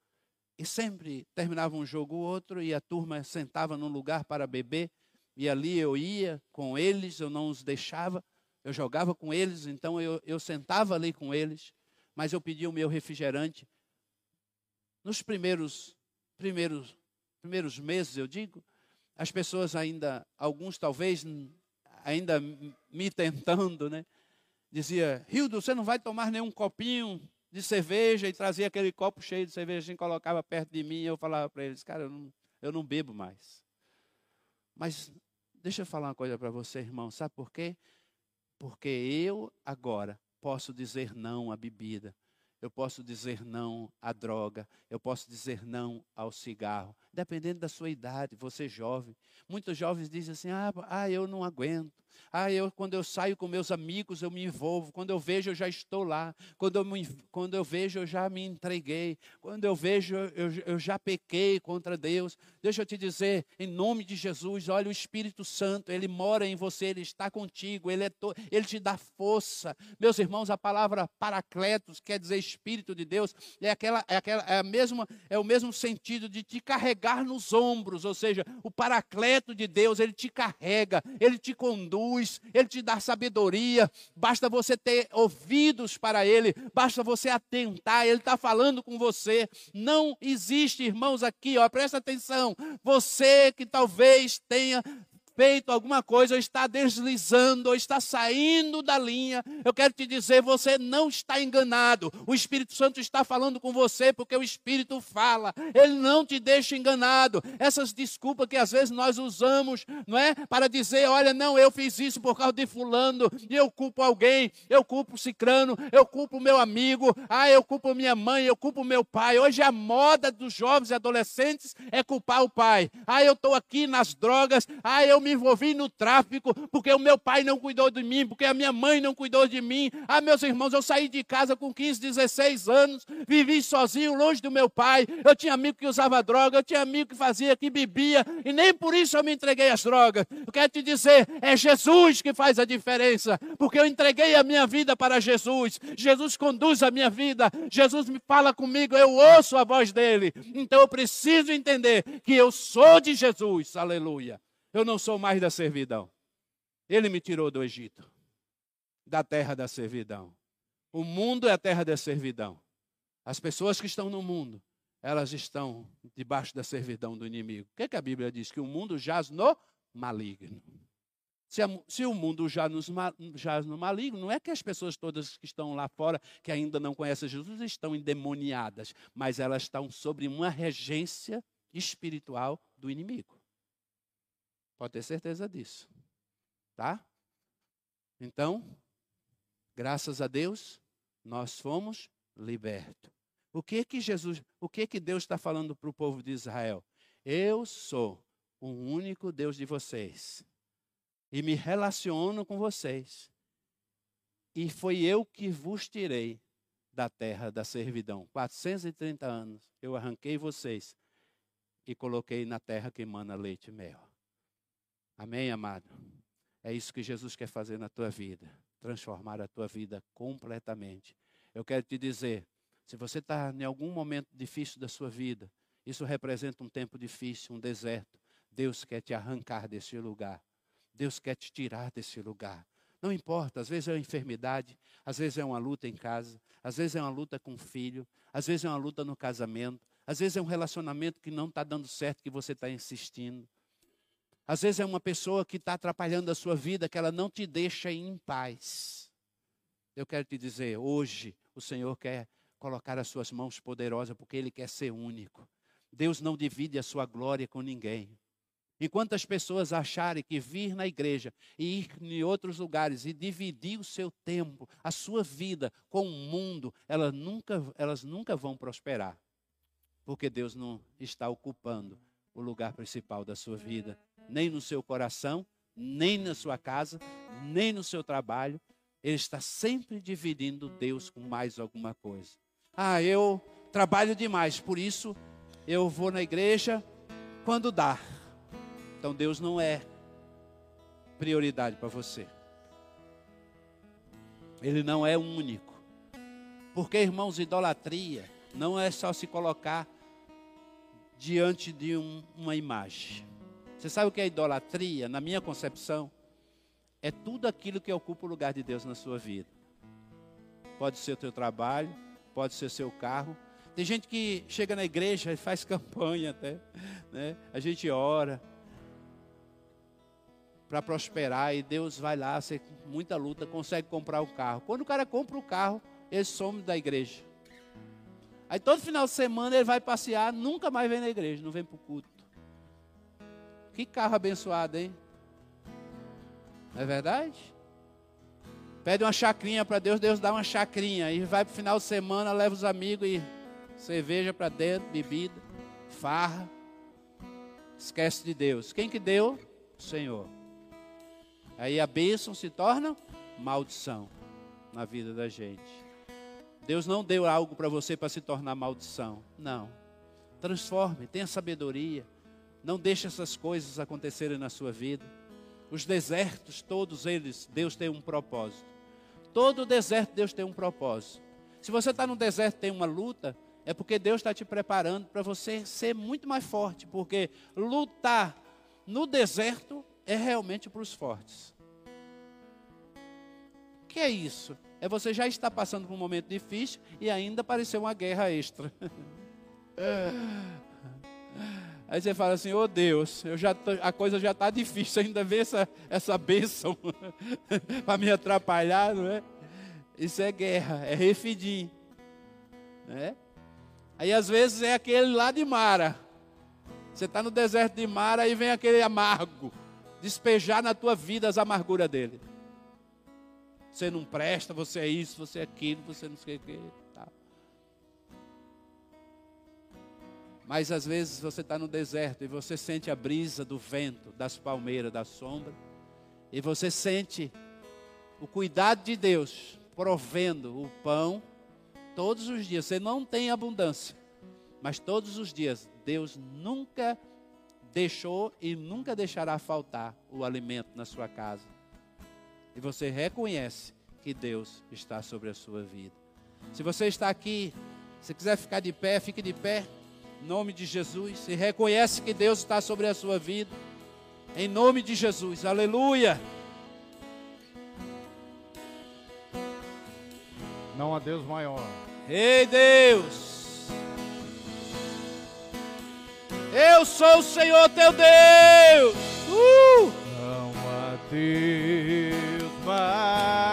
e sempre terminava um jogo ou outro, e a turma sentava num lugar para beber, e ali eu ia com eles, eu não os deixava, eu jogava com eles, então eu, eu sentava ali com eles, mas eu pedia o meu refrigerante. Nos primeiros, primeiros, primeiros meses, eu digo, as pessoas ainda, alguns talvez ainda me tentando, né? Dizia, Hildo, você não vai tomar nenhum copinho de cerveja e trazia aquele copo cheio de cerveja e colocava perto de mim e eu falava para eles, cara, eu não, eu não bebo mais. Mas Deixa eu falar uma coisa para você, irmão. Sabe por quê? Porque eu agora posso dizer não à bebida. Eu posso dizer não à droga, eu posso dizer não ao cigarro, dependendo da sua idade, você jovem. Muitos jovens dizem assim: ah, ah, eu não aguento, ah, eu, quando eu saio com meus amigos, eu me envolvo. Quando eu vejo, eu já estou lá. Quando eu, me, quando eu vejo, eu já me entreguei. Quando eu vejo, eu, eu já pequei contra Deus. Deixa eu te dizer, em nome de Jesus, olha, o Espírito Santo, ele mora em você, ele está contigo, ele, é to, ele te dá força. Meus irmãos, a palavra paracletos quer dizer Espírito de Deus, é, aquela, é, aquela, é, a mesma, é o mesmo sentido de te carregar nos ombros, ou seja, o paracleto de Deus, ele te carrega, ele te conduz Ele te dá sabedoria, basta você ter ouvidos para Ele, basta você atentar, Ele está falando com você. Não existe, irmãos, aqui, ó, presta atenção, você que talvez tenha feito alguma coisa, ou está deslizando, ou está saindo da linha, eu quero te dizer, você não está enganado. O Espírito Santo está falando com você porque o Espírito fala. Ele não te deixa enganado. Essas desculpas que às vezes nós usamos, não é? Para dizer, olha, não, eu fiz isso por causa de fulano, e eu culpo alguém, eu culpo o cicrano, eu culpo o meu amigo, ah, eu culpo minha mãe, eu culpo meu pai. Hoje a moda dos jovens e adolescentes é culpar o pai. Ah, eu estou aqui nas drogas, ah, eu me me envolvi no tráfico, porque o meu pai não cuidou de mim, porque a minha mãe não cuidou de mim. Ah, meus irmãos, eu saí de casa com 15, 16 anos, vivi sozinho, longe do meu pai. Eu tinha amigo que usava droga, eu tinha amigo que fazia, que bebia, e nem por isso eu me entreguei às drogas. Eu quero te dizer, é Jesus que faz a diferença, porque eu entreguei a minha vida para Jesus. Jesus conduz a minha vida, Jesus me fala comigo, eu ouço a voz dele. Então eu preciso entender que eu sou de Jesus. Aleluia. Eu não sou mais da servidão. Ele me tirou do Egito, da terra da servidão. O mundo é a terra da servidão. As pessoas que estão no mundo, elas estão debaixo da servidão do inimigo. O que, é que a Bíblia diz? Que o mundo jaz no maligno. Se, a, se, o mundo já nos já no maligno, não é que as pessoas todas que estão lá fora, que ainda não conhecem Jesus, estão endemoniadas, mas elas estão sobre uma regência espiritual do inimigo. Pode ter certeza disso. Tá? Então, graças a Deus, nós fomos libertos. O que que Jesus, o que que Deus está falando para o povo de Israel? Eu sou o único Deus de vocês e me relaciono com vocês. E foi eu que vos tirei da terra da servidão. 430 anos eu arranquei vocês e coloquei na terra que emana leite e mel. Amém, amado? É isso que Jesus quer fazer na tua vida transformar a tua vida completamente. Eu quero te dizer, se você está em algum momento difícil da sua vida, isso representa um tempo difícil, um deserto. Deus quer te arrancar desse lugar. Deus quer te tirar desse lugar. Não importa, às vezes é uma enfermidade, às vezes é uma luta em casa, às vezes é uma luta com o filho, às vezes é uma luta no casamento, às vezes é um relacionamento que não está dando certo, que você está insistindo. Às vezes é uma pessoa que está atrapalhando a sua vida, que ela não te deixa em paz. Eu quero te dizer, hoje o Senhor quer colocar as suas mãos poderosas, porque Ele quer ser único. Deus não divide a sua glória com ninguém. Enquanto as pessoas acharem que vir na igreja e ir em outros lugares e dividir o seu tempo, a sua vida com o mundo, elas nunca, elas nunca vão prosperar. Porque Deus não está ocupando o lugar principal da sua vida nem no seu coração, nem na sua casa, nem no seu trabalho. Ele está sempre dividindo Deus com mais alguma coisa. Ah, eu trabalho demais, por isso eu vou na igreja quando dá. Então Deus não é prioridade para você. Ele não é único. Porque, irmãos, idolatria não é só se colocar diante de um, uma imagem. Você sabe o que é idolatria? Na minha concepção, é tudo aquilo que ocupa o lugar de Deus na sua vida. Pode ser o teu trabalho, pode ser seu carro. Tem gente que chega na igreja e faz campanha até. Né? A gente ora para prosperar e Deus vai lá, você, muita luta, consegue comprar o carro. Quando o cara compra o carro, ele some da igreja. Aí todo final de semana ele vai passear, nunca mais vem na igreja, não vem para o culto. Que carro abençoado, hein? Não é verdade? Pede uma chacrinha para Deus, Deus dá uma chacrinha. E vai para o final de semana, leva os amigos e cerveja para dentro, bebida, farra. Esquece de Deus. Quem que deu? O Senhor. Aí a bênção se torna maldição na vida da gente. Deus não deu algo para você para se tornar maldição. Não. Transforme, tenha sabedoria. Não deixe essas coisas acontecerem na sua vida. Os desertos, todos eles, Deus tem um propósito. Todo deserto, Deus tem um propósito. Se você está no deserto tem uma luta, é porque Deus está te preparando para você ser muito mais forte. Porque lutar no deserto é realmente para os fortes. O que é isso? É você já estar passando por um momento difícil e ainda apareceu uma guerra extra. Aí você fala assim, ô oh Deus, eu já tô, a coisa já está difícil, ainda ver essa, essa bênção para me atrapalhar, não é? Isso é guerra, é refidim. Né? Aí às vezes é aquele lá de Mara. Você está no deserto de Mara e vem aquele amargo. Despejar na tua vida as amarguras dele. Você não presta, você é isso, você é aquilo, você não sei o que. Mas às vezes você está no deserto e você sente a brisa do vento, das palmeiras, da sombra. E você sente o cuidado de Deus provendo o pão todos os dias. Você não tem abundância, mas todos os dias Deus nunca deixou e nunca deixará faltar o alimento na sua casa. E você reconhece que Deus está sobre a sua vida. Se você está aqui, se quiser ficar de pé, fique de pé. Em nome de Jesus. E reconhece que Deus está sobre a sua vida. Em nome de Jesus. Aleluia. Não há Deus maior. Ei Deus. Eu sou o Senhor teu Deus. Uh! Não há Deus maior.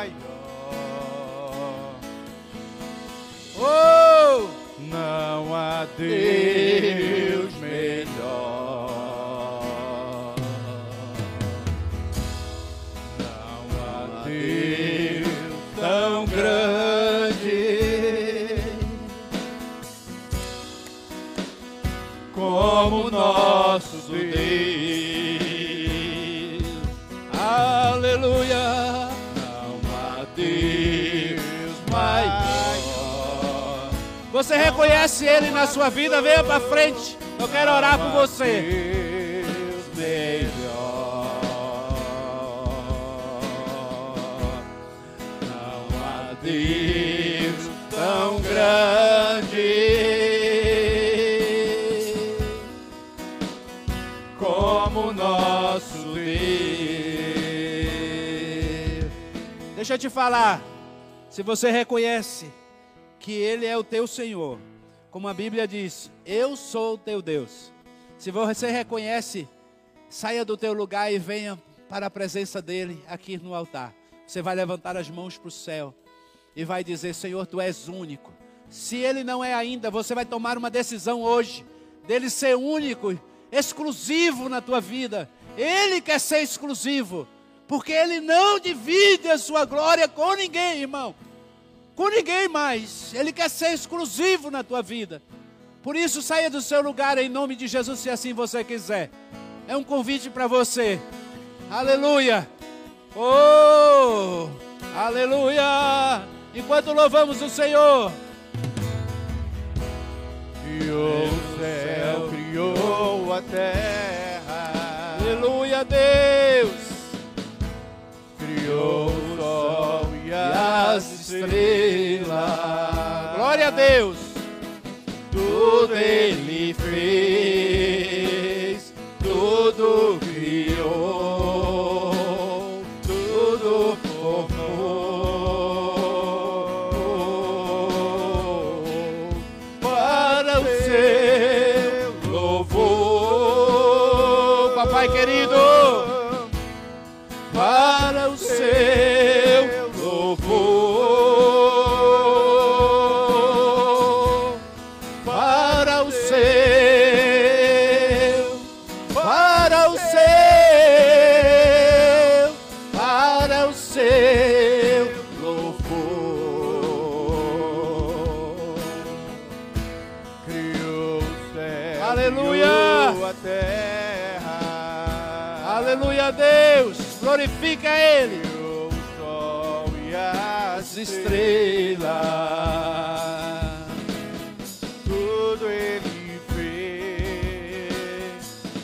Não há Deus Você reconhece Ele na sua vida? Venha para frente. Eu quero orar por você. Melhor. Não há Deus tão grande como nosso Deus. Deixa eu te falar. Se você reconhece que Ele é o teu Senhor, como a Bíblia diz, eu sou o teu Deus. Se você reconhece, saia do teu lugar e venha para a presença dEle aqui no altar. Você vai levantar as mãos para o céu e vai dizer: Senhor, tu és único. Se Ele não é ainda, você vai tomar uma decisão hoje dele ser único, exclusivo na tua vida. Ele quer ser exclusivo, porque Ele não divide a sua glória com ninguém, irmão. Com ninguém mais. Ele quer ser exclusivo na tua vida. Por isso, saia do seu lugar em nome de Jesus, se assim você quiser. É um convite para você. Aleluia. Oh, aleluia. Enquanto louvamos o Senhor. As estrelas. Glória a Deus. Tudo ele Glorifica Ele. O sol e as As estrelas. Tudo ele fez,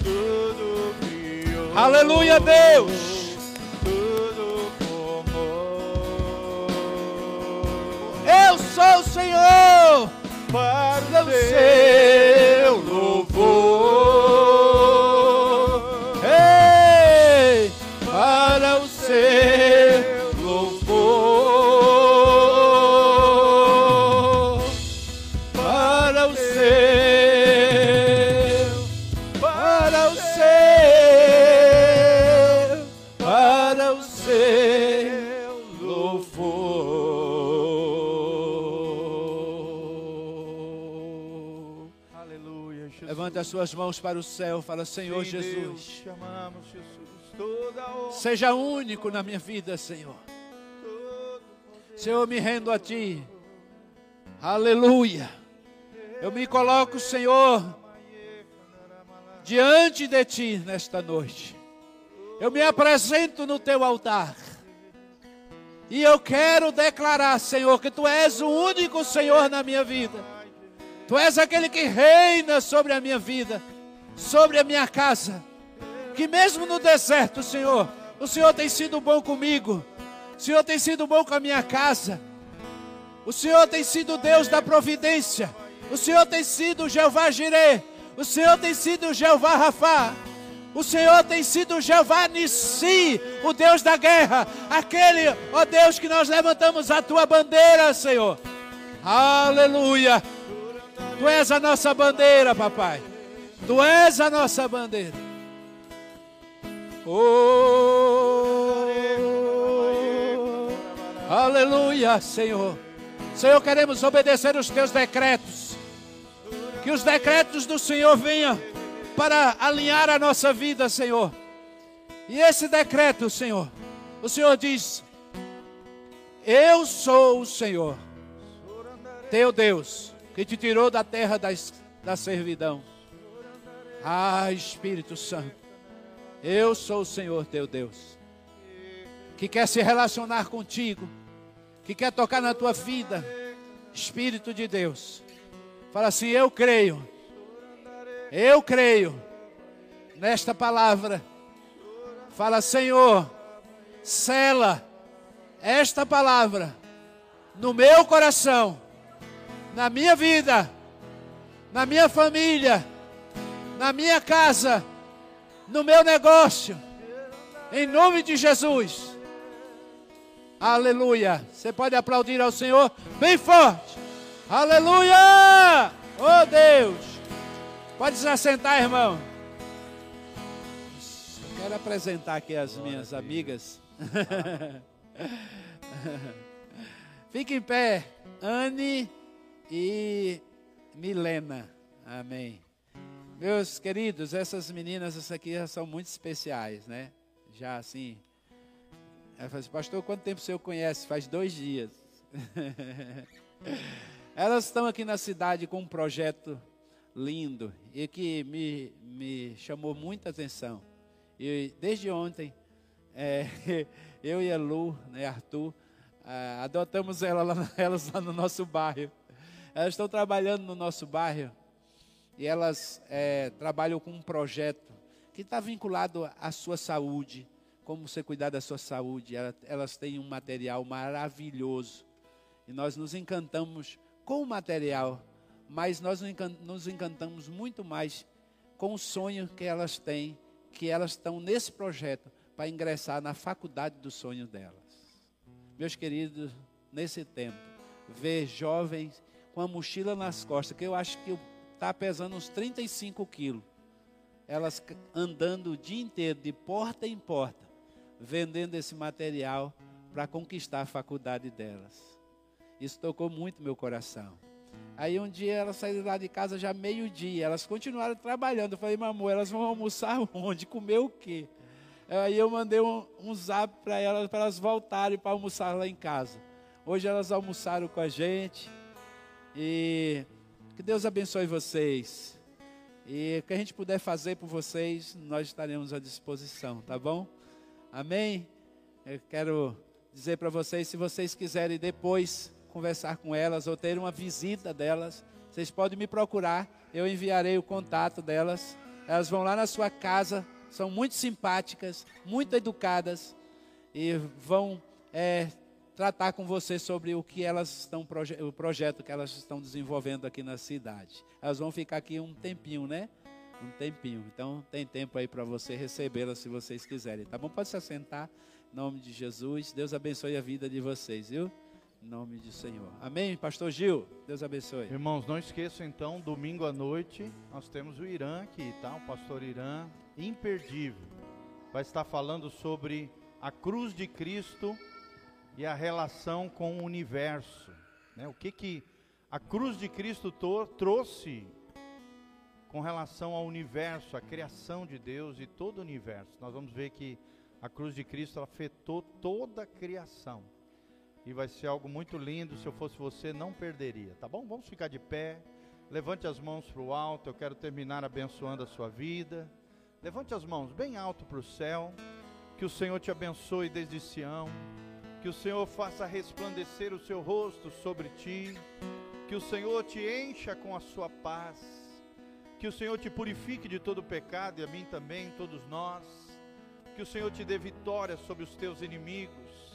tudo criou. Aleluia, Deus. Suas mãos para o céu. Fala, Senhor Sim, Deus, Jesus. te amamos, Jesus. Toda honra, Seja único na minha vida, Senhor. Senhor, eu me rendo a Ti. Aleluia. Eu me coloco, Senhor, diante de Ti nesta noite. Eu me apresento no Teu altar. E eu quero declarar, Senhor, que Tu és o único Senhor na minha vida. Tu és aquele que reina sobre a minha vida, sobre a minha casa. Que mesmo no deserto, Senhor, o Senhor tem sido bom comigo. O Senhor tem sido bom com a minha casa. O Senhor tem sido Deus da providência. O Senhor tem sido Jeová Jireh. O Senhor tem sido Jeová Rafá. O Senhor tem sido Jeová Nissi, o Deus da guerra. Aquele, ó Deus, que nós levantamos a tua bandeira, Senhor. Aleluia. Tu és a nossa bandeira, papai. Tu és a nossa bandeira. Oh, Aleluia, Senhor. Senhor, queremos obedecer os teus decretos. Que os decretos do Senhor venham para alinhar a nossa vida, Senhor. E esse decreto, Senhor, o Senhor diz: Eu sou o Senhor, teu Deus, que te tirou da terra da, da servidão. Ah, Espírito Santo, eu sou o Senhor teu Deus, que quer se relacionar contigo, que quer tocar na tua vida. Espírito de Deus, fala assim: Eu creio, eu creio nesta palavra. Fala, Senhor, sela esta palavra no meu coração, na minha vida, na minha família, na minha casa, no meu negócio, em nome de Jesus. Aleluia. Você pode aplaudir ao Senhor bem forte. Aleluia! Oh Deus! Pode se assentar, irmão. Quero apresentar aqui as minhas amigas. Fique em pé, Anne e Milena. Amém. Meus queridos, essas meninas essas aqui são muito especiais, né? Já assim. Ela assim, pastor, quanto tempo o senhor conhece? Faz dois dias. Elas estão aqui na cidade com um projeto lindo e que me, me chamou muita atenção. E desde ontem, é, eu e a Lu, né, Arthur, ah, adotamos ela lá, elas lá no nosso bairro. Elas estão trabalhando no nosso bairro e elas é, trabalham com um projeto que está vinculado à sua saúde, como você cuidar da sua saúde. Elas têm um material maravilhoso e nós nos encantamos com o material, mas nós nos encantamos muito mais com o sonho que elas têm, que elas estão nesse projeto para ingressar na faculdade dos sonhos delas. Meus queridos, nesse tempo, ver jovens com a mochila nas costas, que eu acho que está pesando uns 35 quilos, elas andando o dia inteiro, de porta em porta, vendendo esse material para conquistar a faculdade delas. Isso tocou muito meu coração. Aí um dia elas saíram lá de casa já meio-dia, elas continuaram trabalhando. Eu falei, mamãe, elas vão almoçar onde? Comer o quê? Aí eu mandei um, um zap para elas, para elas voltarem para almoçar lá em casa. Hoje elas almoçaram com a gente. E que Deus abençoe vocês. E o que a gente puder fazer por vocês, nós estaremos à disposição, tá bom? Amém? Eu quero dizer para vocês, se vocês quiserem depois conversar com elas ou ter uma visita delas, vocês podem me procurar, eu enviarei o contato delas. Elas vão lá na sua casa, são muito simpáticas, muito educadas e vão é, tratar com você sobre o que elas estão, o projeto que elas estão desenvolvendo aqui na cidade. Elas vão ficar aqui um tempinho, né? Um tempinho. Então tem tempo aí para você recebê-las se vocês quiserem, tá bom? Pode se assentar. Em nome de Jesus. Deus abençoe a vida de vocês, viu? Em nome do Senhor. Amém, Pastor Gil. Deus abençoe. Irmãos, não esqueçam então, domingo à noite, nós temos o Irã aqui, tá? O pastor Irã, imperdível. Vai estar falando sobre a cruz de Cristo e a relação com o universo. Né? O que, que a cruz de Cristo trouxe com relação ao universo, a criação de Deus e todo o universo. Nós vamos ver que a cruz de Cristo afetou toda a criação e vai ser algo muito lindo. Se eu fosse você, não perderia, tá bom? Vamos ficar de pé. Levante as mãos para o alto. Eu quero terminar abençoando a sua vida. Levante as mãos bem alto para o céu. Que o Senhor te abençoe desde Sião. Que o Senhor faça resplandecer o seu rosto sobre ti. Que o Senhor te encha com a sua paz. Que o Senhor te purifique de todo pecado e a mim também, todos nós. Que o Senhor te dê vitória sobre os teus inimigos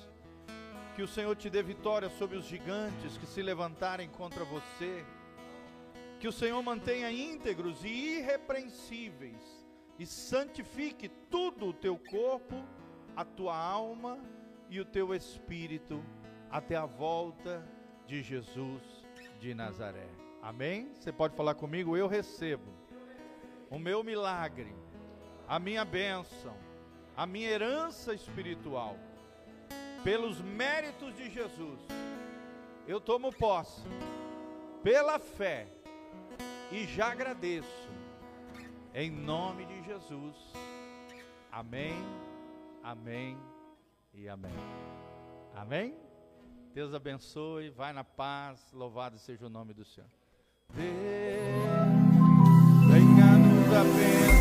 que o Senhor te dê vitória sobre os gigantes que se levantarem contra você. Que o Senhor mantenha íntegros e irrepreensíveis e santifique tudo o teu corpo, a tua alma e o teu espírito até a volta de Jesus de Nazaré. Amém? Você pode falar comigo? Eu recebo o meu milagre, a minha bênção, a minha herança espiritual pelos méritos de Jesus, eu tomo posse, pela fé, e já agradeço, em nome de Jesus. Amém, amém e amém. Amém? Deus abençoe, vai na paz, louvado seja o nome do Senhor. Deus, venha nos abençoar.